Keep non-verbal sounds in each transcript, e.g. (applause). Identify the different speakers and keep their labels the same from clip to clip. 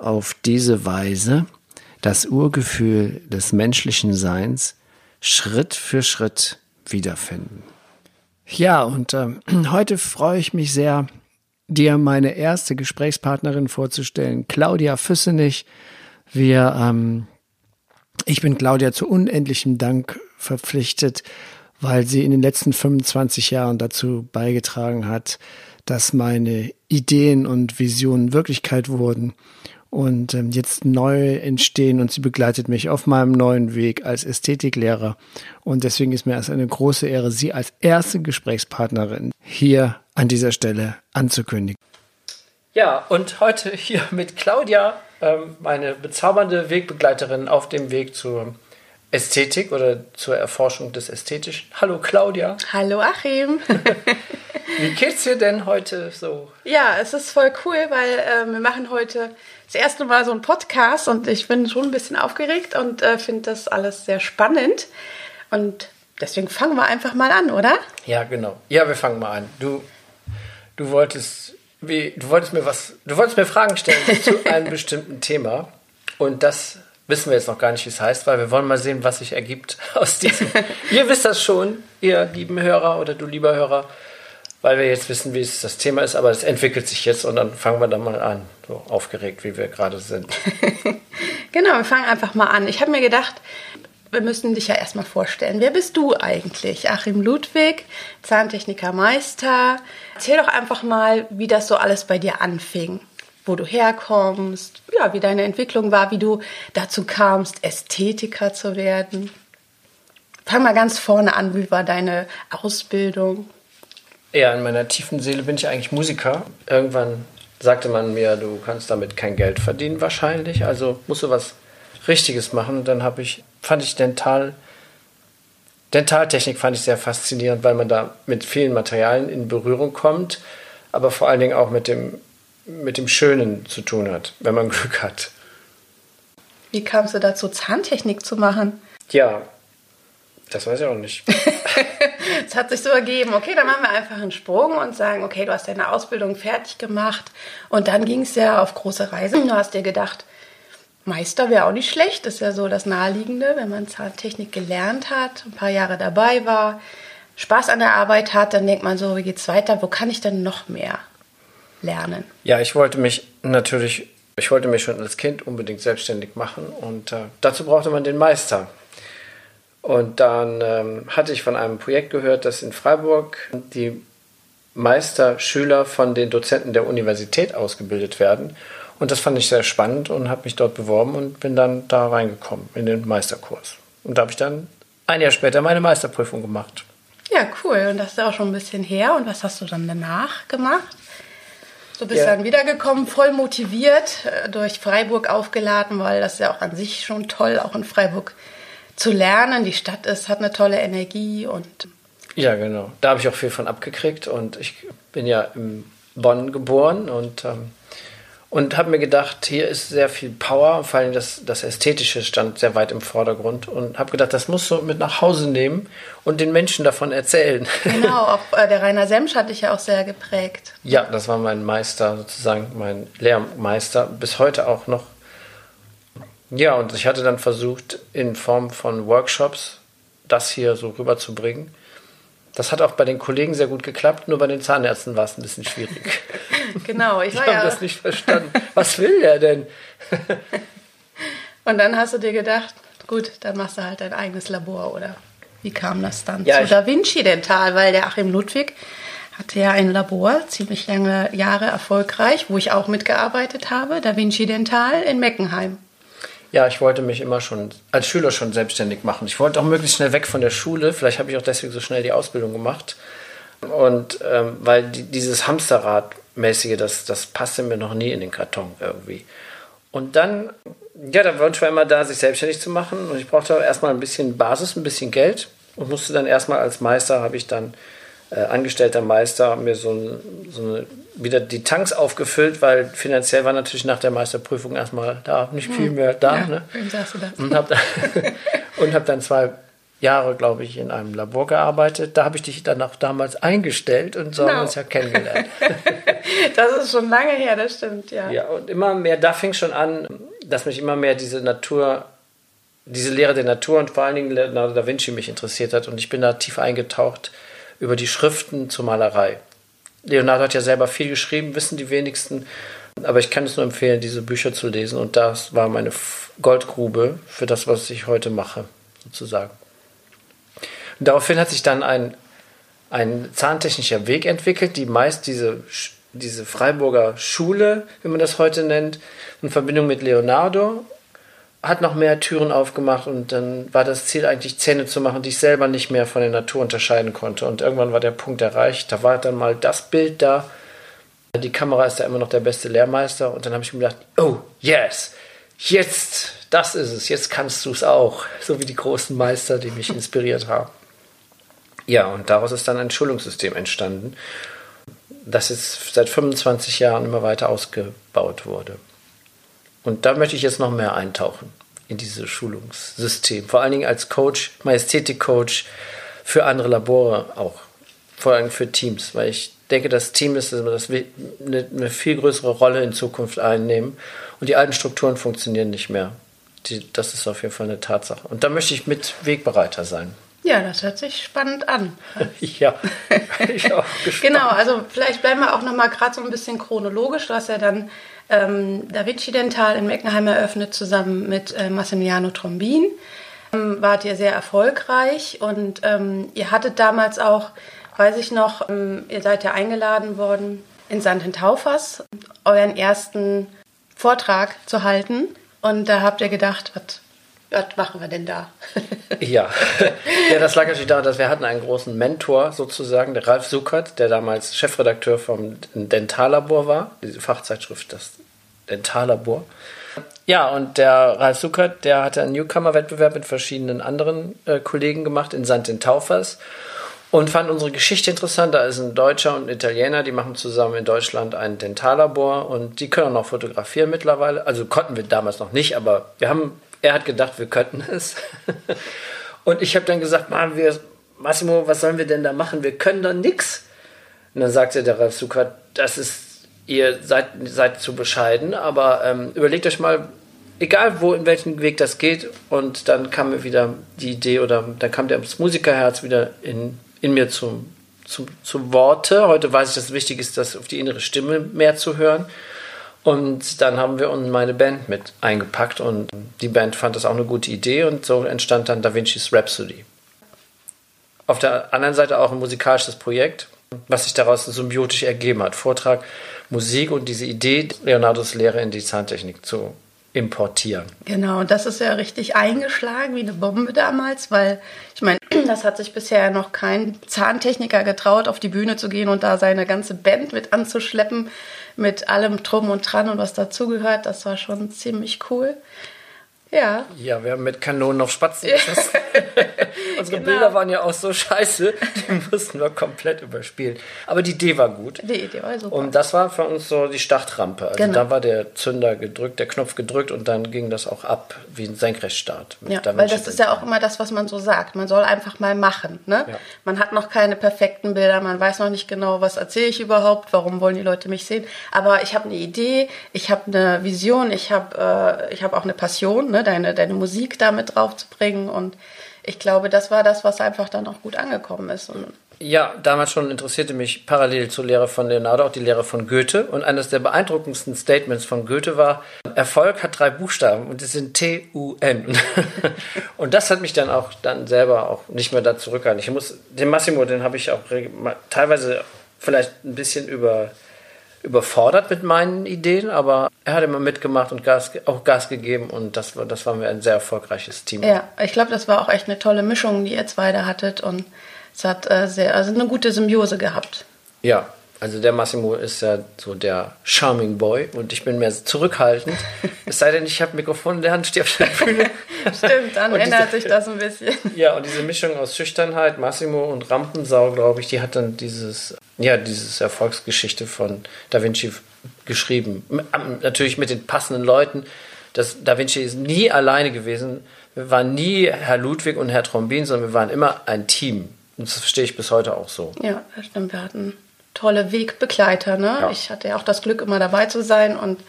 Speaker 1: auf diese Weise das Urgefühl des menschlichen Seins Schritt für Schritt wiederfinden. Ja, und äh, (clears throat) heute freue ich mich sehr, dir meine erste Gesprächspartnerin vorzustellen, Claudia Füssenich. Wir, ähm, ich bin Claudia zu unendlichem Dank verpflichtet, weil sie in den letzten 25 Jahren dazu beigetragen hat, dass meine Ideen und Visionen Wirklichkeit wurden und ähm, jetzt neu entstehen und sie begleitet mich auf meinem neuen Weg als Ästhetiklehrer. Und deswegen ist mir es eine große Ehre, sie als erste Gesprächspartnerin hier an dieser Stelle anzukündigen. Ja, und heute hier mit Claudia, ähm, meine bezaubernde Wegbegleiterin auf dem Weg zur Ästhetik oder zur Erforschung des Ästhetischen. Hallo Claudia.
Speaker 2: Hallo Achim. (laughs)
Speaker 1: Wie geht's dir denn heute so?
Speaker 2: Ja, es ist voll cool, weil äh, wir machen heute das erste Mal so einen Podcast und ich bin schon ein bisschen aufgeregt und äh, finde das alles sehr spannend. Und deswegen fangen wir einfach mal an, oder?
Speaker 1: Ja, genau. Ja, wir fangen mal an. Du, du wolltest, wie, du wolltest mir was, du wolltest mir Fragen stellen (laughs) zu einem bestimmten Thema und das wissen wir jetzt noch gar nicht, wie es heißt, weil wir wollen mal sehen, was sich ergibt aus diesem. (laughs) ihr wisst das schon, ihr lieben Hörer oder du lieber Hörer weil wir jetzt wissen, wie es das Thema ist, aber es entwickelt sich jetzt und dann fangen wir da mal an, so aufgeregt, wie wir gerade sind. (laughs)
Speaker 2: genau, wir fangen einfach mal an. Ich habe mir gedacht, wir müssen dich ja erstmal vorstellen. Wer bist du eigentlich? Achim Ludwig, Zahntechnikermeister. Erzähl doch einfach mal, wie das so alles bei dir anfing. Wo du herkommst, ja, wie deine Entwicklung war, wie du dazu kamst, Ästhetiker zu werden. Fang mal ganz vorne an, wie war deine Ausbildung?
Speaker 1: Ja, in meiner tiefen Seele bin ich eigentlich Musiker. Irgendwann sagte man mir, du kannst damit kein Geld verdienen wahrscheinlich, also musst du was Richtiges machen. Und dann habe ich, fand ich Dental, Dentaltechnik fand ich sehr faszinierend, weil man da mit vielen Materialien in Berührung kommt, aber vor allen Dingen auch mit dem, mit dem Schönen zu tun hat, wenn man (laughs) Glück hat.
Speaker 2: Wie kamst du dazu, Zahntechnik zu machen?
Speaker 1: Ja, das weiß ich auch nicht. (laughs)
Speaker 2: Es hat sich so ergeben. Okay, dann machen wir einfach einen Sprung und sagen, okay, du hast deine Ausbildung fertig gemacht und dann ging es ja auf große Reisen. Du hast dir gedacht, Meister wäre auch nicht schlecht. Das ist ja so das Naheliegende, wenn man Zahntechnik gelernt hat, ein paar Jahre dabei war, Spaß an der Arbeit hat, dann denkt man so, wie geht's weiter? Wo kann ich denn noch mehr lernen?
Speaker 1: Ja, ich wollte mich natürlich, ich wollte mich schon als Kind unbedingt selbstständig machen und äh, dazu brauchte man den Meister. Und dann ähm, hatte ich von einem Projekt gehört, dass in Freiburg die Meisterschüler von den Dozenten der Universität ausgebildet werden. Und das fand ich sehr spannend und habe mich dort beworben und bin dann da reingekommen in den Meisterkurs. Und da habe ich dann ein Jahr später meine Meisterprüfung gemacht.
Speaker 2: Ja, cool. Und das ist auch schon ein bisschen her. Und was hast du dann danach gemacht? Du bist ja. dann wiedergekommen, voll motiviert, äh, durch Freiburg aufgeladen, weil das ist ja auch an sich schon toll, auch in Freiburg zu lernen. Die Stadt ist, hat eine tolle Energie und.
Speaker 1: Ja, genau. Da habe ich auch viel von abgekriegt und ich bin ja in Bonn geboren und, ähm, und habe mir gedacht, hier ist sehr viel Power, vor allem das, das Ästhetische stand sehr weit im Vordergrund und habe gedacht, das musst du mit nach Hause nehmen und den Menschen davon erzählen. (laughs)
Speaker 2: Genau, auch äh, der Rainer Semsch hat dich ja auch sehr geprägt.
Speaker 1: Ja, das war mein Meister, sozusagen mein Lehrmeister, bis heute auch noch ja, und ich hatte dann versucht, in Form von Workshops das hier so rüberzubringen. Das hat auch bei den Kollegen sehr gut geklappt, nur bei den Zahnärzten war es ein bisschen schwierig. (laughs)
Speaker 2: genau, (laughs)
Speaker 1: ich war Die haben ja das nicht verstanden. Was will der denn? (laughs)
Speaker 2: und dann hast du dir gedacht, gut, dann machst du halt dein eigenes Labor, oder? Wie kam das dann ja, zu Da Vinci Dental? Weil der Achim Ludwig hatte ja ein Labor, ziemlich lange Jahre erfolgreich, wo ich auch mitgearbeitet habe, Da Vinci Dental in Meckenheim.
Speaker 1: Ja, ich wollte mich immer schon als Schüler schon selbstständig machen. Ich wollte auch möglichst schnell weg von der Schule. Vielleicht habe ich auch deswegen so schnell die Ausbildung gemacht. Und ähm, weil die, dieses Hamsterrad-mäßige, das, das passte mir noch nie in den Karton irgendwie. Und dann, ja, der Wunsch war immer da, sich selbstständig zu machen. Und ich brauchte erstmal ein bisschen Basis, ein bisschen Geld und musste dann erstmal als Meister, habe ich dann äh, angestellter Meister, mir so, ein, so eine, wieder die Tanks aufgefüllt, weil finanziell war natürlich nach der Meisterprüfung erstmal da nicht viel mehr da. Ja, ne? Und habe (laughs) hab dann zwei Jahre, glaube ich, in einem Labor gearbeitet. Da habe ich dich dann auch damals eingestellt und so no. haben wir uns ja kennengelernt. (laughs)
Speaker 2: das ist schon lange her, das stimmt, ja.
Speaker 1: Ja, und immer mehr, da fing schon an, dass mich immer mehr diese Natur, diese Lehre der Natur und vor allen Dingen Leonardo da Vinci mich interessiert hat. Und ich bin da tief eingetaucht über die Schriften zur Malerei. Leonardo hat ja selber viel geschrieben, wissen die wenigsten. Aber ich kann es nur empfehlen, diese Bücher zu lesen. Und das war meine Goldgrube für das, was ich heute mache, sozusagen. Und daraufhin hat sich dann ein, ein zahntechnischer Weg entwickelt, die meist diese, diese Freiburger Schule, wie man das heute nennt, in Verbindung mit Leonardo, hat noch mehr Türen aufgemacht und dann war das Ziel eigentlich Zähne zu machen, die ich selber nicht mehr von der Natur unterscheiden konnte. Und irgendwann war der Punkt erreicht, da war dann mal das Bild da. Die Kamera ist ja immer noch der beste Lehrmeister und dann habe ich mir gedacht, oh yes, jetzt, das ist es, jetzt kannst du es auch, so wie die großen Meister, die mich inspiriert haben. Ja, und daraus ist dann ein Schulungssystem entstanden, das jetzt seit 25 Jahren immer weiter ausgebaut wurde. Und da möchte ich jetzt noch mehr eintauchen in dieses Schulungssystem. Vor allen Dingen als Coach, Majestätik-Coach für andere Labore auch. Vor allem für Teams, weil ich denke, das Team ist, das eine, eine viel größere Rolle in Zukunft einnehmen. Und die alten Strukturen funktionieren nicht mehr. Die, das ist auf jeden Fall eine Tatsache. Und da möchte ich mit Wegbereiter sein.
Speaker 2: Ja, das hört sich spannend an. (laughs)
Speaker 1: ja, ich auch (laughs)
Speaker 2: gespannt. genau, also vielleicht bleiben wir auch noch mal gerade so ein bisschen chronologisch. Du hast ja dann ähm, Da Vinci Dental in Meckenheim eröffnet, zusammen mit äh, Massimiliano Trombin. Ähm, wart ihr sehr erfolgreich und ähm, ihr hattet damals auch, weiß ich noch, ähm, ihr seid ja eingeladen worden, in Sandentaufers euren ersten Vortrag zu halten. Und da habt ihr gedacht, was was machen wir denn da? (laughs)
Speaker 1: ja. ja, das lag natürlich daran, dass wir hatten einen großen Mentor sozusagen, der Ralf Suckert, der damals Chefredakteur vom Dentallabor war, diese Fachzeitschrift, das Dentallabor. Ja, und der Ralf Suckert, der hatte einen Newcomer-Wettbewerb mit verschiedenen anderen äh, Kollegen gemacht in St. Taufers und fand unsere Geschichte interessant. Da ist ein Deutscher und ein Italiener, die machen zusammen in Deutschland ein Dentallabor und die können auch noch fotografieren mittlerweile. Also konnten wir damals noch nicht, aber wir haben er hat gedacht, wir könnten es. Und ich habe dann gesagt, Mann, wir, Massimo, was sollen wir denn da machen? Wir können da nichts. Und dann sagte der Ralf Sukat, das ist, ihr seid, seid zu bescheiden, aber ähm, überlegt euch mal, egal wo, in welchen Weg das geht. Und dann kam mir wieder die Idee oder dann kam das Musikerherz wieder in, in mir zum, zum, zu Worte. Heute weiß ich, dass es wichtig ist, das auf die innere Stimme mehr zu hören. Und dann haben wir meine Band mit eingepackt und die Band fand das auch eine gute Idee und so entstand dann Da Vinci's Rhapsody. Auf der anderen Seite auch ein musikalisches Projekt, was sich daraus symbiotisch ergeben hat. Vortrag, Musik und diese Idee, Leonardos Lehre in die Zahntechnik zu importieren.
Speaker 2: Genau, und das ist ja richtig eingeschlagen wie eine Bombe damals, weil ich meine, (clears throat) das hat sich bisher noch kein Zahntechniker getraut, auf die Bühne zu gehen und da seine ganze Band mit anzuschleppen mit allem Drum und Dran und was dazugehört. Das war schon ziemlich cool. Ja.
Speaker 1: Ja, wir haben mit Kanonen auf Spatzen (laughs) geschossen. Unsere genau. Bilder waren ja auch so scheiße, (laughs) die mussten wir komplett überspielen. Aber die Idee war gut.
Speaker 2: Die Idee war super.
Speaker 1: Und das war für uns so die Startrampe. Also genau. da war der Zünder gedrückt, der Knopf gedrückt und dann ging das auch ab wie ein Senkrechtstart.
Speaker 2: Ja, weil das ist ja auch immer das, was man so sagt. Man soll einfach mal machen. Ne? Ja. Man hat noch keine perfekten Bilder, man weiß noch nicht genau, was erzähle ich überhaupt, warum wollen die Leute mich sehen. Aber ich habe eine Idee, ich habe eine Vision, ich habe äh, hab auch eine Passion. Ne? ne, deine, deine Musik damit drauf zu bringen. Und ich glaube, das war das, was einfach dann auch gut angekommen ist. Und
Speaker 1: ja, damals schon interessierte mich parallel zur Lehre von Leonardo auch die Lehre von Goethe. Und eines der beeindruckendsten Statements von Goethe war, Erfolg hat drei Buchstaben und es sind T-U-N. (laughs) und das hat mich dann auch dann selber auch nicht mehr da zurückgehalten. Ich muss, den Massimo, den habe ich auch teilweise vielleicht ein bisschen über überfordert mit meinen Ideen, aber er hat immer mitgemacht und Gas, auch Gas gegeben und das, war, das war mir ein sehr erfolgreiches Team.
Speaker 2: Ja, ich glaube, das war auch echt eine tolle Mischung, die ihr zwei da hattet und es hat äh, sehr, also eine gute Symbiose gehabt.
Speaker 1: Ja, Also der Massimo ist ja so der Charming Boy und ich bin mehr zurückhaltend. (laughs) es sei denn, ich habe Mikrofon in der Hand, stehe auf der Bühne. (laughs)
Speaker 2: Stimmt, dann und ändert diese, sich das ein bisschen.
Speaker 1: Ja, und diese Mischung aus Schüchternheit, Massimo und Rampensau, glaube ich, die hat dann dieses, ja, dieses Erfolgsgeschichte von Da Vinci geschrieben. Natürlich mit den passenden Leuten. Das Da Vinci ist nie alleine gewesen. Wir waren nie Herr Ludwig und Herr Trombin, sondern wir waren immer ein Team. Und das verstehe ich bis heute auch so.
Speaker 2: Ja, das stimmt. Wir hatten tolle Wegbegleiter. Ne? Ja. Ich hatte ja auch das Glück, immer dabei zu sein und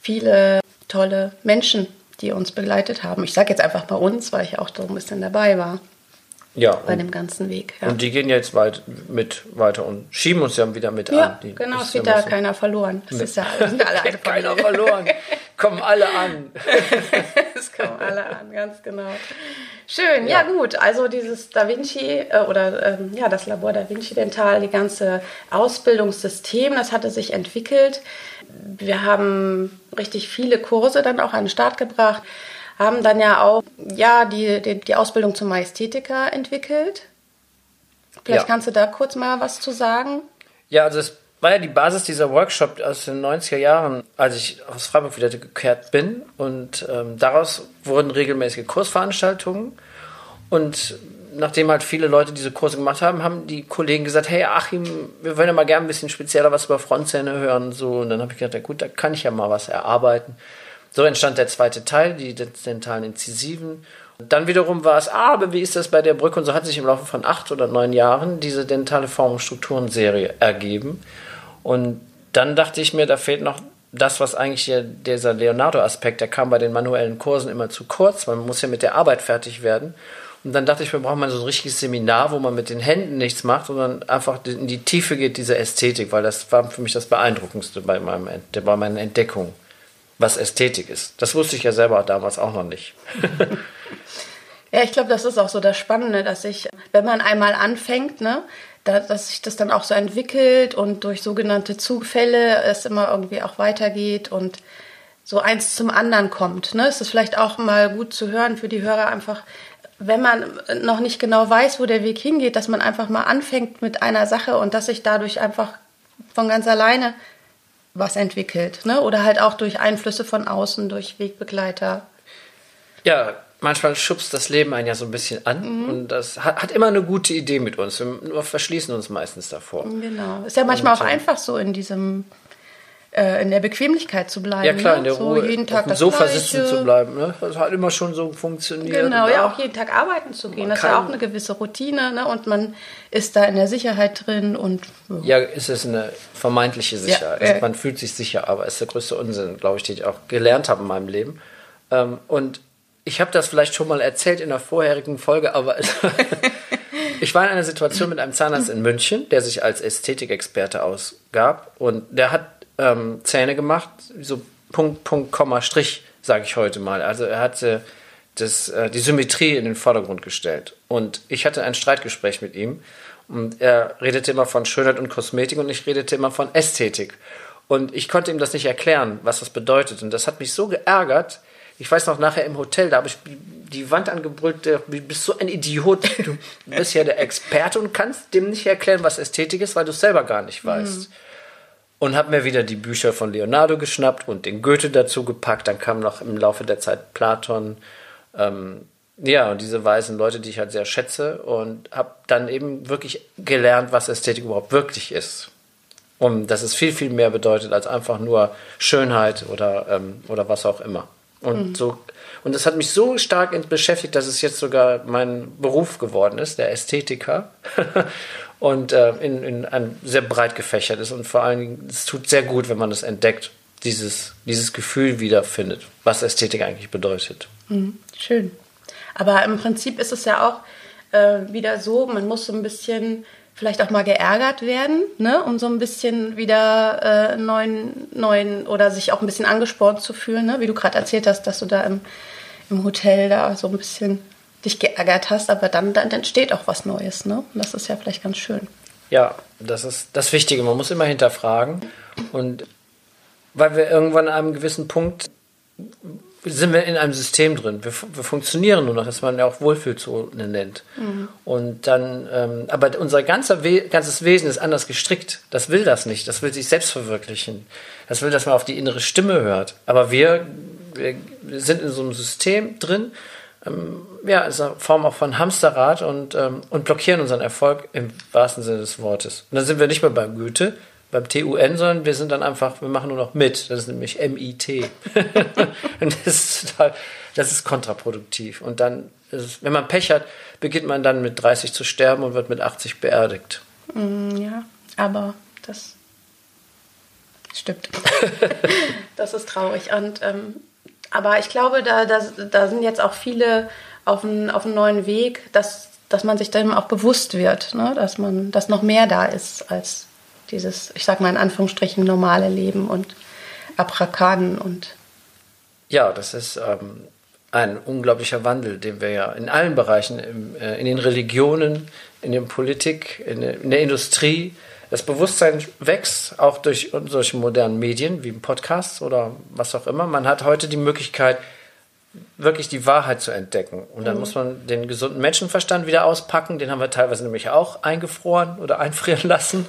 Speaker 2: viele tolle Menschen, die uns begleitet haben. Ich sage jetzt einfach bei uns, weil ich auch so ein bisschen dabei war.
Speaker 1: Ja.
Speaker 2: Bei dem ganzen Weg.
Speaker 1: Ja. Und die gehen jetzt weit mit weiter und schieben uns ja wieder mit
Speaker 2: ja,
Speaker 1: an.
Speaker 2: Die, genau, es wird da so. keiner verloren. Das ist ja, sind alle eine (laughs)
Speaker 1: Keiner verloren. kommen alle an. (laughs)
Speaker 2: es kommen alle an, ganz genau. Schön, ja, ja gut. Also dieses Da Vinci äh, oder ähm, ja, das Labor Da Vinci Dental, die ganze Ausbildungssystem, das hatte sich entwickelt. Wir haben richtig viele Kurse dann auch an den Start gebracht haben dann ja auch ja, die, die, die Ausbildung zum Majestätiker entwickelt. Vielleicht ja. kannst du da kurz mal was zu sagen.
Speaker 1: Ja, also es war ja die Basis dieser Workshop aus den 90er Jahren, als ich aus Freiburg wieder gekehrt bin. Und ähm, daraus wurden regelmäßige Kursveranstaltungen. Und nachdem halt viele Leute diese Kurse gemacht haben, haben die Kollegen gesagt, hey Achim, wir wollen ja mal gerne ein bisschen spezieller was über Frontzähne hören. So. Und dann habe ich gedacht, ja gut, da kann ich ja mal was erarbeiten. So entstand der zweite Teil, die dentalen Inzisiven. Dann wiederum war es, ah, aber wie ist das bei der Brücke? Und so hat sich im Laufe von acht oder neun Jahren diese dentale Form- und Strukturen-Serie ergeben. Und dann dachte ich mir, da fehlt noch das, was eigentlich hier, dieser Leonardo-Aspekt, der kam bei den manuellen Kursen immer zu kurz, man muss ja mit der Arbeit fertig werden. Und dann dachte ich, wir brauchen mal so ein richtiges Seminar, wo man mit den Händen nichts macht, sondern einfach in die Tiefe geht, diese Ästhetik, weil das war für mich das Beeindruckendste bei, meinem, bei meinen Entdeckungen was Ästhetik ist. Das wusste ich ja selber damals auch noch nicht. (laughs)
Speaker 2: ja, ich glaube, das ist auch so das Spannende, dass ich, wenn man einmal anfängt, ne, da, dass sich das dann auch so entwickelt und durch sogenannte Zugfälle es immer irgendwie auch weitergeht und so eins zum anderen kommt. Ne? Es ist vielleicht auch mal gut zu hören für die Hörer einfach, wenn man noch nicht genau weiß, wo der Weg hingeht, dass man einfach mal anfängt mit einer Sache und dass sich dadurch einfach von ganz alleine was entwickelt. Ne? Oder halt auch durch Einflüsse von außen, durch Wegbegleiter.
Speaker 1: Ja, manchmal schubst das Leben einen ja so ein bisschen an mhm. und das hat, hat, immer eine gute Idee mit uns. Wir verschließen uns meistens davor.
Speaker 2: Genau. Ist ja manchmal und, auch einfach so in diesem äh, in der Bequemlichkeit zu bleiben.
Speaker 1: Ja klar, in
Speaker 2: der
Speaker 1: ne? so Ruhe, jeden Tag auf dem Sofa Gleiche. sitzen zu bleiben. Ne? Das hat immer schon so funktioniert.
Speaker 2: Genau, ja, auch jeden Tag arbeiten zu gehen. Das ist ja auch eine gewisse Routine ne? und man ist da in der Sicherheit drin. und
Speaker 1: Ja, ist es eine vermeintliche Sicherheit. Ja, äh, man fühlt sich sicher, aber es ist der größte Unsinn, glaube ich, den ich auch gelernt habe in meinem Leben. Ähm, und ich habe das vielleicht schon mal erzählt in der vorherigen Folge, aber (laughs) ich war in einer Situation mit einem Zahnarzt in München, der sich als Ästhetikexperte ausgab und der hat ähm, Zähne gemacht, so Punkt, Punkt, Komma, Strich, sage ich heute mal. Also er hatte das, äh, die Symmetrie in den Vordergrund gestellt. Und ich hatte ein Streitgespräch mit ihm und er redete immer von Schönheit und Kosmetik und ich redete immer von Ästhetik. Und ich konnte ihm das nicht erklären, was das bedeutet. Und das hat mich so geärgert. Ich weiß noch, nachher im Hotel, da habe ich die Wand angebrüllt, du bist so ein Idiot. Du (laughs) bist ja der Experte und kannst dem nicht erklären, was Ästhetik ist, weil du es selber gar nicht weißt. Mhm und habe mir wieder die Bücher von Leonardo geschnappt und den Goethe dazu gepackt. Dann kam noch im Laufe der Zeit Platon. Ähm, ja, und diese weisen Leute, die ich halt sehr schätze und habe dann eben wirklich gelernt, was Ästhetik überhaupt wirklich ist. Und dass es viel, viel mehr bedeutet als einfach nur Schönheit oder, ähm, oder was auch immer. Und mhm. so und das hat mich so stark beschäftigt, dass es jetzt sogar mein Beruf geworden ist, der Ästhetiker. (laughs) und äh, in, in ein sehr breit gefächert ist. Und vor allen Dingen, es tut sehr gut, wenn man das entdeckt, dieses, dieses Gefühl wiederfindet, was Ästhetik eigentlich bedeutet.
Speaker 2: Mhm, schön. Aber im Prinzip ist es ja auch äh, wieder so, man muss so ein bisschen vielleicht auch mal geärgert werden, ne, um so ein bisschen wieder äh, neuen, neuen oder sich auch ein bisschen angespornt zu fühlen, ne? wie du gerade erzählt hast, dass du da im, im Hotel da so ein bisschen dich geärgert hast, aber dann, dann entsteht auch was Neues. Ne? Und das ist ja vielleicht ganz schön.
Speaker 1: Ja, das ist das Wichtige. Man muss immer hinterfragen. Und weil wir irgendwann an einem gewissen Punkt sind wir in einem System drin. Wir, wir funktionieren nur noch, dass man ja auch Wohlfühlzone nennt. Mhm. Und dann, ähm, aber unser ganzer We ganzes Wesen ist anders gestrickt. Das will das nicht. Das will sich selbst verwirklichen. Das will, dass man auf die innere Stimme hört. Aber wir, wir sind in so einem System drin, ähm, ja, in einer Form auch von Hamsterrad und, ähm, und blockieren unseren Erfolg im wahrsten Sinne des Wortes. Und dann sind wir nicht mehr beim Goethe, beim TUN, sondern wir sind dann einfach, wir machen nur noch mit. Das ist nämlich MIT. (laughs) und das ist, total, das ist kontraproduktiv. Und dann, es, wenn man Pech hat, beginnt man dann mit 30 zu sterben und wird mit 80 beerdigt.
Speaker 2: Mm, ja, aber das stimmt. (laughs) das ist traurig. Und, ähm, aber ich glaube, da, da, da sind jetzt auch viele auf einem auf neuen Weg, dass, dass man sich dem auch bewusst wird, ne? dass man, dass noch mehr da ist als dieses, ich sag mal in Anführungsstrichen, normale Leben und Abrakaden und.
Speaker 1: Ja, das ist ähm, ein unglaublicher Wandel, den wir ja in allen Bereichen, im, äh, in den Religionen, in der Politik, in, in der Industrie, das Bewusstsein wächst, auch durch solche modernen Medien wie Podcasts oder was auch immer. Man hat heute die Möglichkeit, wirklich die Wahrheit zu entdecken. Und dann mhm. muss man den gesunden Menschenverstand wieder auspacken. Den haben wir teilweise nämlich auch eingefroren oder (laughs) einfrieren lassen.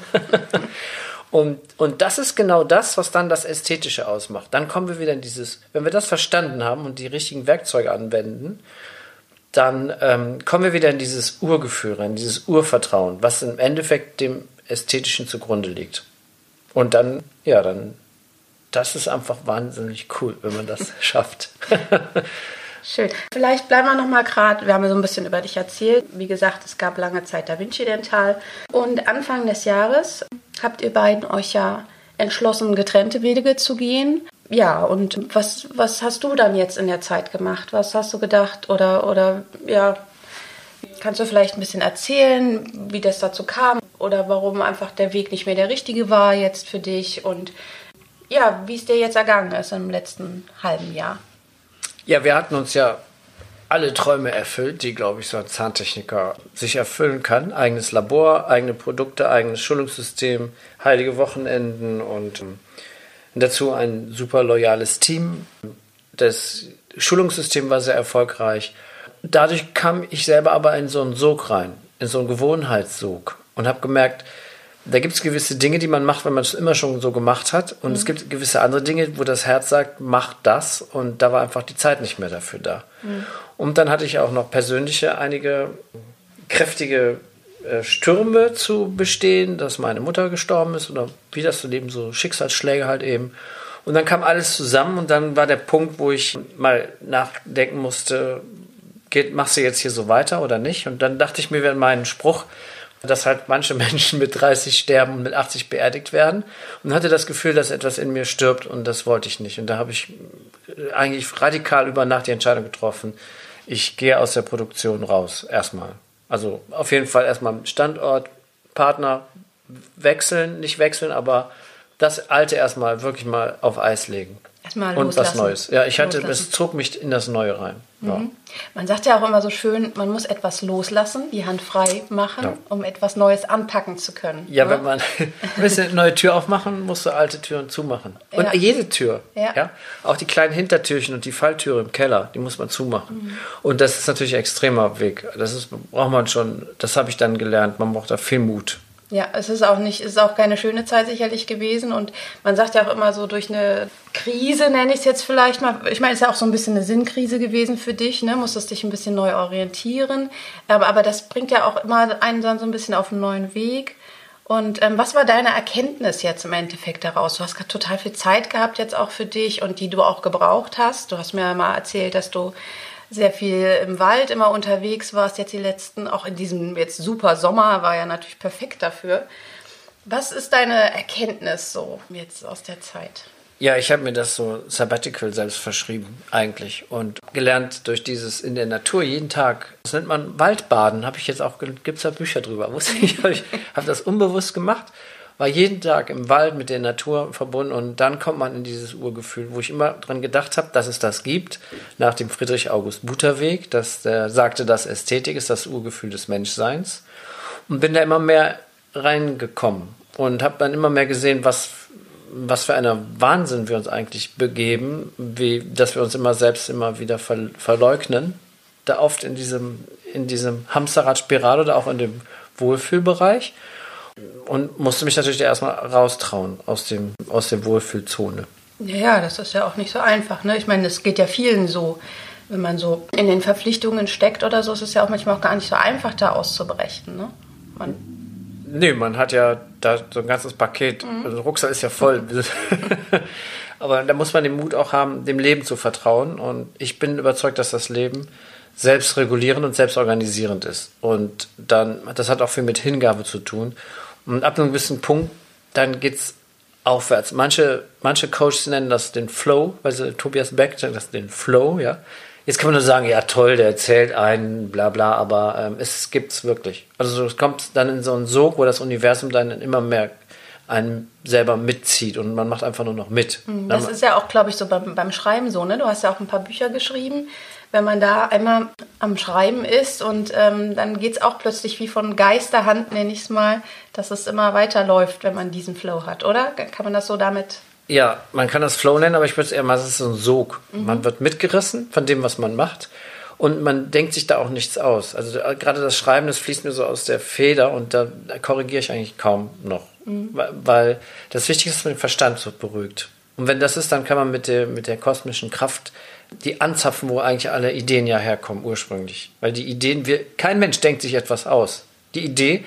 Speaker 1: (laughs) und, und das ist genau das, was dann das Ästhetische ausmacht. Dann kommen wir wieder in dieses, wenn wir das verstanden haben und die richtigen Werkzeuge anwenden, dann ähm, kommen wir wieder in dieses Urgefühl rein, dieses Urvertrauen, was im Endeffekt dem Ästhetischen zugrunde liegt. Und dann, ja, dann das ist einfach wahnsinnig cool, wenn man das (laughs) schafft.
Speaker 2: Schön. Vielleicht bleiben wir noch mal gerade, wir haben so ein bisschen über dich erzählt. Wie gesagt, es gab lange Zeit Da Vinci Dental. Und Anfang des Jahres habt ihr beiden euch ja entschlossen, getrennte Wege zu gehen. Ja, und was, was hast du dann jetzt in der Zeit gemacht? Was hast du gedacht? Oder, oder ja, kannst du vielleicht ein bisschen erzählen, wie das dazu kam? Oder warum einfach der Weg nicht mehr der richtige war jetzt für dich? Und ja, wie es dir jetzt ergangen ist im letzten halben Jahr.
Speaker 1: Ja, wir hatten uns ja alle Träume erfüllt, die, glaube ich, so ein Zahntechniker sich erfüllen kann. Eigenes Labor, eigene Produkte, eigenes Schulungssystem, heilige Wochenenden und ähm, dazu ein super loyales Team. Das Schulungssystem war sehr erfolgreich. Dadurch kam ich selber aber in so einen Sog rein, in so einen Gewohnheitssog und habe gemerkt, da gibt es gewisse Dinge, die man macht, wenn man es immer schon so gemacht hat. Und mhm. es gibt gewisse andere Dinge, wo das Herz sagt, mach das. Und da war einfach die Zeit nicht mehr dafür da. Mhm. Und dann hatte ich auch noch persönliche einige kräftige äh, Stürme zu bestehen, dass meine Mutter gestorben ist oder wie das so leben, so Schicksalsschläge halt eben. Und dann kam alles zusammen und dann war der Punkt, wo ich mal nachdenken musste, geht, machst du jetzt hier so weiter oder nicht? Und dann dachte ich mir, wenn mein Spruch, dass halt manche (laughs) Menschen mit 30 sterben und mit 80 beerdigt werden und hatte das Gefühl, dass etwas in mir stirbt und das wollte ich nicht. Und da habe ich eigentlich radikal über Nacht die Entscheidung getroffen, ich gehe aus der Produktion raus, erstmal. Also auf jeden Fall erstmal Standort, Partner wechseln, nicht wechseln, aber das Alte erstmal wirklich mal auf Eis legen. Erstmal und was Neues. Ja, ich hatte, loslassen. es zog mich in das Neue rein. Ja. Mhm.
Speaker 2: Man sagt ja auch immer so schön, man muss etwas loslassen, die Hand frei machen, ja. um etwas Neues anpacken zu können.
Speaker 1: Ja, ne? wenn man (laughs) eine neue Tür aufmachen, musst du alte Türen zumachen. Und ja. jede Tür, ja. auch die kleinen Hintertürchen und die Falltüre im Keller, die muss man zumachen. Mhm. Und das ist natürlich ein extremer Weg. Das ist, braucht man schon, das habe ich dann gelernt, man braucht da viel Mut.
Speaker 2: Ja, es ist auch nicht, es ist auch keine schöne Zeit sicherlich gewesen und man sagt ja auch immer so durch eine Krise nenne ich es jetzt vielleicht mal. Ich meine, es ist ja auch so ein bisschen eine Sinnkrise gewesen für dich, ne? Musstest dich ein bisschen neu orientieren, aber, das bringt ja auch immer einen dann so ein bisschen auf einen neuen Weg. Und ähm, was war deine Erkenntnis jetzt im Endeffekt daraus? Du hast gerade total viel Zeit gehabt jetzt auch für dich und die du auch gebraucht hast. Du hast mir mal erzählt, dass du sehr viel im Wald immer unterwegs warst, jetzt die letzten, auch in diesem jetzt super Sommer, war ja natürlich perfekt dafür. Was ist deine Erkenntnis so jetzt aus der Zeit?
Speaker 1: Ja, ich habe mir das so Sabbatical selbst verschrieben eigentlich und gelernt durch dieses in der Natur jeden Tag. Das nennt man Waldbaden, habe ich jetzt auch, gibt es da Bücher drüber, (laughs) wusste ich, habe hab das unbewusst gemacht war jeden Tag im Wald mit der Natur verbunden und dann kommt man in dieses Urgefühl, wo ich immer dran gedacht habe, dass es das gibt, nach dem Friedrich August Butterweg, dass der sagte, dass Ästhetik ist das Urgefühl des Menschseins und bin da immer mehr reingekommen und habe dann immer mehr gesehen, was was für einer Wahnsinn wir uns eigentlich begeben, wie, dass wir uns immer selbst immer wieder ver, verleugnen. Da oft in diesem, in diesem Hamsterradspirale oder auch in dem Wohlfühlbereich. Und musste mich natürlich erstmal raustrauen aus dem, aus der Wohlfühlzone.
Speaker 2: Ja, das ist ja auch nicht so einfach. Ne? Ich meine, es geht ja vielen so. Wenn man so in den Verpflichtungen steckt oder so, ist es ja auch manchmal auch gar nicht so einfach, da auszubrechen. Ne? Man
Speaker 1: Nee, man hat ja da so ein ganzes Paket. Mhm. Also der Rucksack ist ja voll. (laughs) (laughs) Aber da muss man den Mut auch haben, dem Leben zu vertrauen. Und ich bin überzeugt, dass das Leben selbstregulierend und selbstorganisierend ist. Und dann, das hat auch viel mit Hingabe zu tun. Und ab einem gewissen Punkt, dann geht es aufwärts. Manche, manche Coaches nennen das den Flow, weil sie, Tobias Beck sagt das den Flow, ja. Jetzt kann man nur sagen, ja toll, der erzählt einen, bla bla, aber ähm, es gibt's wirklich. Also es kommt dann in so einen Sog, wo das Universum dann immer mehr einen selber mitzieht und man macht einfach nur noch mit.
Speaker 2: Mhm. Das ist ja auch, glaube ich, so beim, beim Schreiben so, ne? Du hast ja auch ein paar Bücher geschrieben. Wenn man da einmal am Schreiben ist und ähm, dann geht es auch plötzlich wie von Geisterhand, nenne ich es mal, dass es immer weiterläuft, wenn man diesen Flow hat, oder? Kann man das so damit
Speaker 1: ja, man kann das Flow nennen, aber ich würde es eher mal, es ist so ein Sog. Mhm. Man wird mitgerissen von dem, was man macht. Und man denkt sich da auch nichts aus. Also äh, gerade das Schreiben, das fließt mir so aus der Feder und da, da korrigiere ich eigentlich kaum noch. Mhm. Weil das Wichtigste ist, dass man den Verstand so beruhigt. Und wenn das ist, dann kann man mit der, mit der kosmischen Kraft die anzapfen, wo eigentlich alle Ideen ja herkommen ursprünglich. Weil die Ideen, wir, kein Mensch denkt sich etwas aus. Die Idee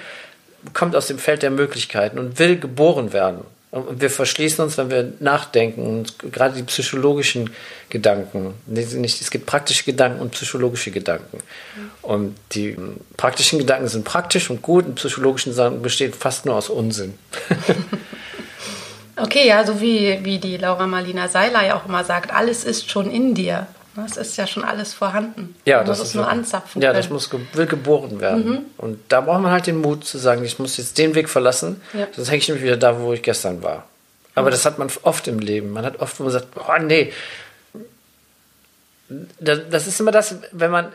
Speaker 1: kommt aus dem Feld der Möglichkeiten und will geboren werden. Und wir verschließen uns, wenn wir nachdenken, und gerade die psychologischen Gedanken. Nicht, es gibt praktische Gedanken und psychologische Gedanken. Und die praktischen Gedanken sind praktisch und gut, und psychologischen Sachen bestehen fast nur aus Unsinn. (laughs)
Speaker 2: okay, ja, so wie, wie die Laura Marlina Seiler ja auch immer sagt, alles ist schon in dir. Es ist ja schon alles vorhanden.
Speaker 1: Ja, das ist nur anzapfen. Ja, können. das muss will geboren werden. Mhm. Und da braucht man halt den Mut zu sagen, ich muss jetzt den Weg verlassen, ja. sonst hänge ich nämlich wieder da, wo ich gestern war. Aber mhm. das hat man oft im Leben. Man hat oft, wo man sagt, oh nee. Das ist immer das, wenn man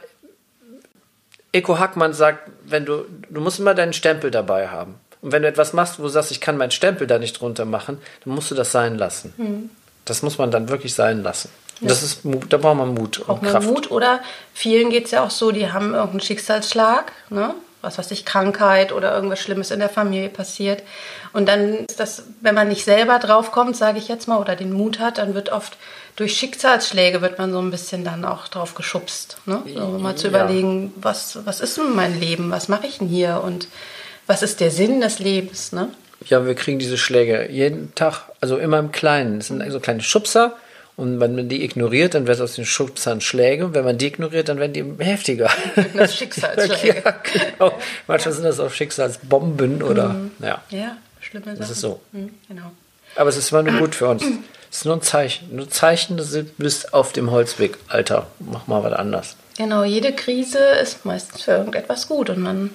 Speaker 1: Eko Hackmann sagt, wenn du, du musst immer deinen Stempel dabei haben. Und wenn du etwas machst, wo du sagst, ich kann meinen Stempel da nicht drunter machen, dann musst du das sein lassen. Mhm. Das muss man dann wirklich sein lassen. Ja. Das ist, da braucht man Mut
Speaker 2: und Kraft. Man Mut oder vielen geht es ja auch so, die haben irgendeinen Schicksalsschlag, ne? was weiß ich, Krankheit oder irgendwas Schlimmes in der Familie passiert. Und dann ist das, wenn man nicht selber draufkommt, sage ich jetzt mal, oder den Mut hat, dann wird oft durch Schicksalsschläge wird man so ein bisschen dann auch drauf geschubst. Ne? So mal zu überlegen, ja. was, was ist denn mein Leben, was mache ich denn hier und was ist der Sinn des Lebens. Ne?
Speaker 1: Ja, wir kriegen diese Schläge jeden Tag, also immer im Kleinen. Es sind so kleine Schubser und wenn man die ignoriert, dann wird aus den Schubsern Schläge. Und wenn man die ignoriert, dann werden die heftiger. Das Schicksalsschläge. (laughs) ja, genau. Manchmal sind das auch Schicksalsbomben oder, mhm. ja.
Speaker 2: Ja, schlimme Sachen.
Speaker 1: Das ist so. Mhm, genau. Aber es ist immer nur gut für uns. Es ist nur ein Zeichen. Nur Zeichen, dass du bist auf dem Holzweg. Alter, mach mal was anders.
Speaker 2: Genau, jede Krise ist meistens für irgendetwas gut und man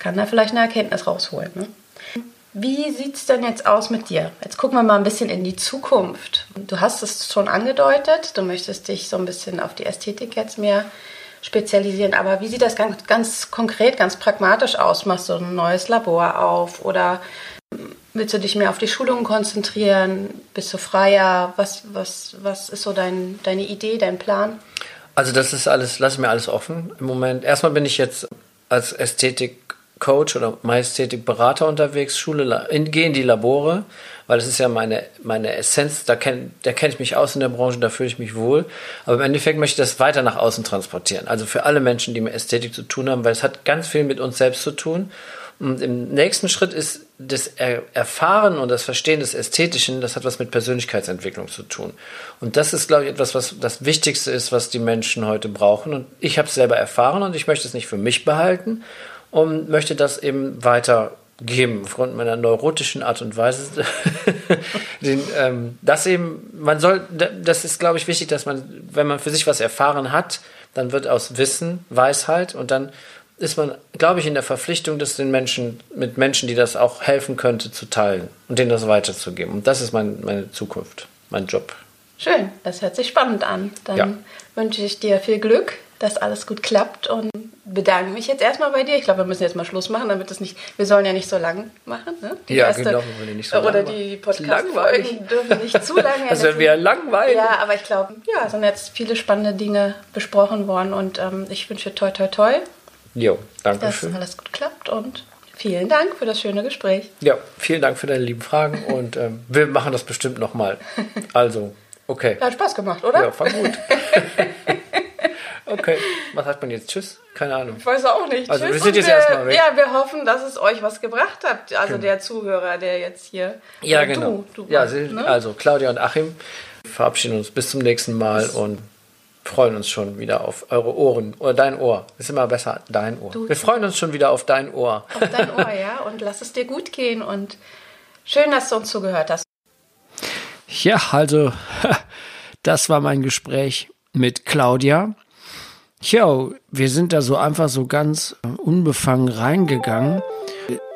Speaker 2: kann da vielleicht eine Erkenntnis rausholen. Ne? Wie sieht es denn jetzt aus mit dir? Jetzt gucken wir mal ein bisschen in die Zukunft. Du hast es schon angedeutet, du möchtest dich so ein bisschen auf die Ästhetik jetzt mehr spezialisieren. Aber wie sieht das ganz, ganz konkret, ganz pragmatisch aus? Machst du ein neues Labor auf oder willst du dich mehr auf die Schulungen konzentrieren? Bist du freier? Was, was, was ist so dein, deine Idee, dein Plan?
Speaker 1: Also das ist alles, lass mir alles offen im Moment. Erstmal bin ich jetzt als Ästhetik Coach oder Majestätik-Berater unterwegs, Schule, in, gehe in die Labore, weil das ist ja meine, meine Essenz, da kenne da kenn ich mich aus in der Branche, da fühle ich mich wohl. Aber im Endeffekt möchte ich das weiter nach außen transportieren. Also für alle Menschen, die mit Ästhetik zu tun haben, weil es hat ganz viel mit uns selbst zu tun. Und im nächsten Schritt ist das Erfahren und das Verstehen des Ästhetischen, das hat was mit Persönlichkeitsentwicklung zu tun. Und das ist, glaube ich, etwas, was das Wichtigste ist, was die Menschen heute brauchen. Und ich habe es selber erfahren und ich möchte es nicht für mich behalten, und möchte das eben weitergeben aufgrund meiner neurotischen Art und Weise. (laughs) Den, ähm, das eben, man soll, das ist, glaube ich, wichtig, dass man, wenn man für sich was erfahren hat, dann wird aus Wissen Weisheit und dann ist man, glaube ich, in der Verpflichtung, das den Menschen, mit Menschen, die das auch helfen könnte, zu teilen und denen das weiterzugeben. Und das ist mein, meine Zukunft, mein Job.
Speaker 2: Schön, das hört sich spannend an. Dann ja. wünsche ich dir viel Glück dass alles gut klappt und bedanke mich jetzt erstmal bei dir. Ich glaube, wir müssen jetzt mal Schluss machen, damit es nicht, wir sollen ja nicht so lang machen. Ne?
Speaker 1: Die ja, erste, genau, wir nicht so lang
Speaker 2: Oder die Podcast-Folgen (laughs) dürfen nicht zu lange. (laughs)
Speaker 1: Das wäre wieder langweilig.
Speaker 2: Ja, aber ich glaube, ja, es sind jetzt viele spannende Dinge besprochen worden und ähm, ich wünsche toi, toi, toi.
Speaker 1: Jo, danke
Speaker 2: dass
Speaker 1: schön.
Speaker 2: Dass alles gut klappt und vielen Dank für das schöne Gespräch.
Speaker 1: Ja, vielen Dank für deine lieben Fragen (laughs) und ähm, wir machen das bestimmt nochmal. Also, okay.
Speaker 2: Hat Spaß gemacht, oder?
Speaker 1: Ja, war gut. Okay, was sagt man jetzt? Tschüss? Keine Ahnung.
Speaker 2: Ich weiß auch nicht.
Speaker 1: Also
Speaker 2: Tschüss
Speaker 1: wir sind jetzt
Speaker 2: wir,
Speaker 1: erstmal weg.
Speaker 2: Ja, wir hoffen, dass es euch was gebracht hat. Also genau. der Zuhörer, der jetzt hier.
Speaker 1: Ja, genau.
Speaker 2: Du, du
Speaker 1: ja, ne? also Claudia und Achim verabschieden uns bis zum nächsten Mal und freuen uns schon wieder auf eure Ohren oder dein Ohr. Ist immer besser, dein Ohr. Du, wir freuen uns schon wieder auf dein Ohr.
Speaker 2: Auf dein Ohr, ja. Und lass es dir gut gehen und schön, dass du uns zugehört hast.
Speaker 1: Ja, also (laughs) das war mein Gespräch mit Claudia. Ja, wir sind da so einfach so ganz unbefangen reingegangen.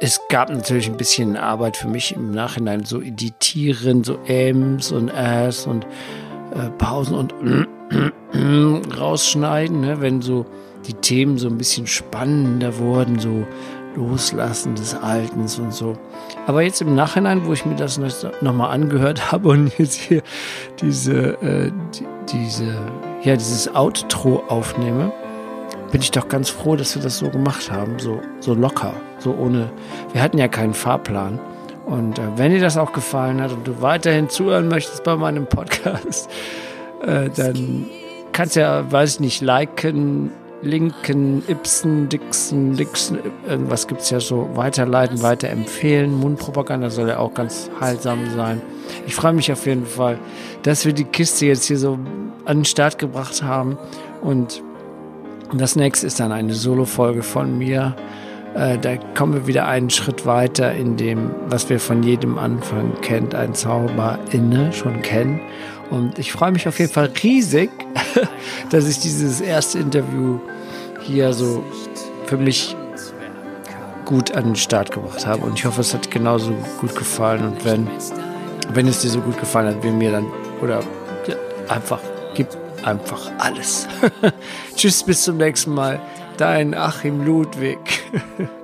Speaker 1: Es gab natürlich ein bisschen Arbeit für mich im Nachhinein, so editieren, so Ms und S und äh, Pausen und (clears throat) rausschneiden, ne? wenn so die Themen so ein bisschen spannender wurden, so Loslassen des Altens und so. Aber jetzt im Nachhinein, wo ich mir das nochmal angehört (laughs) habe und jetzt hier diese, äh, die, diese, ja, dieses Outro aufnehme, bin ich doch ganz froh, dass wir das so gemacht haben, so, so locker, so ohne, wir hatten ja keinen Fahrplan. Und äh, wenn dir das auch gefallen hat und du weiterhin zuhören möchtest bei meinem Podcast, äh, dann kannst ja, weiß ich nicht, liken, linken, Ibsen, Dixon, Dixon, irgendwas gibt es ja so, weiterleiten, weiterempfehlen. Mundpropaganda soll ja auch ganz heilsam sein. Ich freue mich auf jeden Fall, dass wir die Kiste jetzt hier so an den Start gebracht haben. Und das nächste ist dann eine Solo-Folge von mir. Äh, da kommen wir wieder einen Schritt weiter in dem, was wir von jedem Anfang kennt, ein Zauber inne schon kennen. Und ich freue mich auf jeden Fall riesig, (laughs) dass ich dieses erste Interview hier so für mich gut an den Start gebracht habe. Und ich hoffe, es hat genauso gut gefallen. Und wenn, wenn es dir so gut gefallen hat wie mir, dann oder ja, einfach, gib einfach alles. (laughs) Tschüss, bis zum nächsten Mal. Dein Achim Ludwig. (laughs)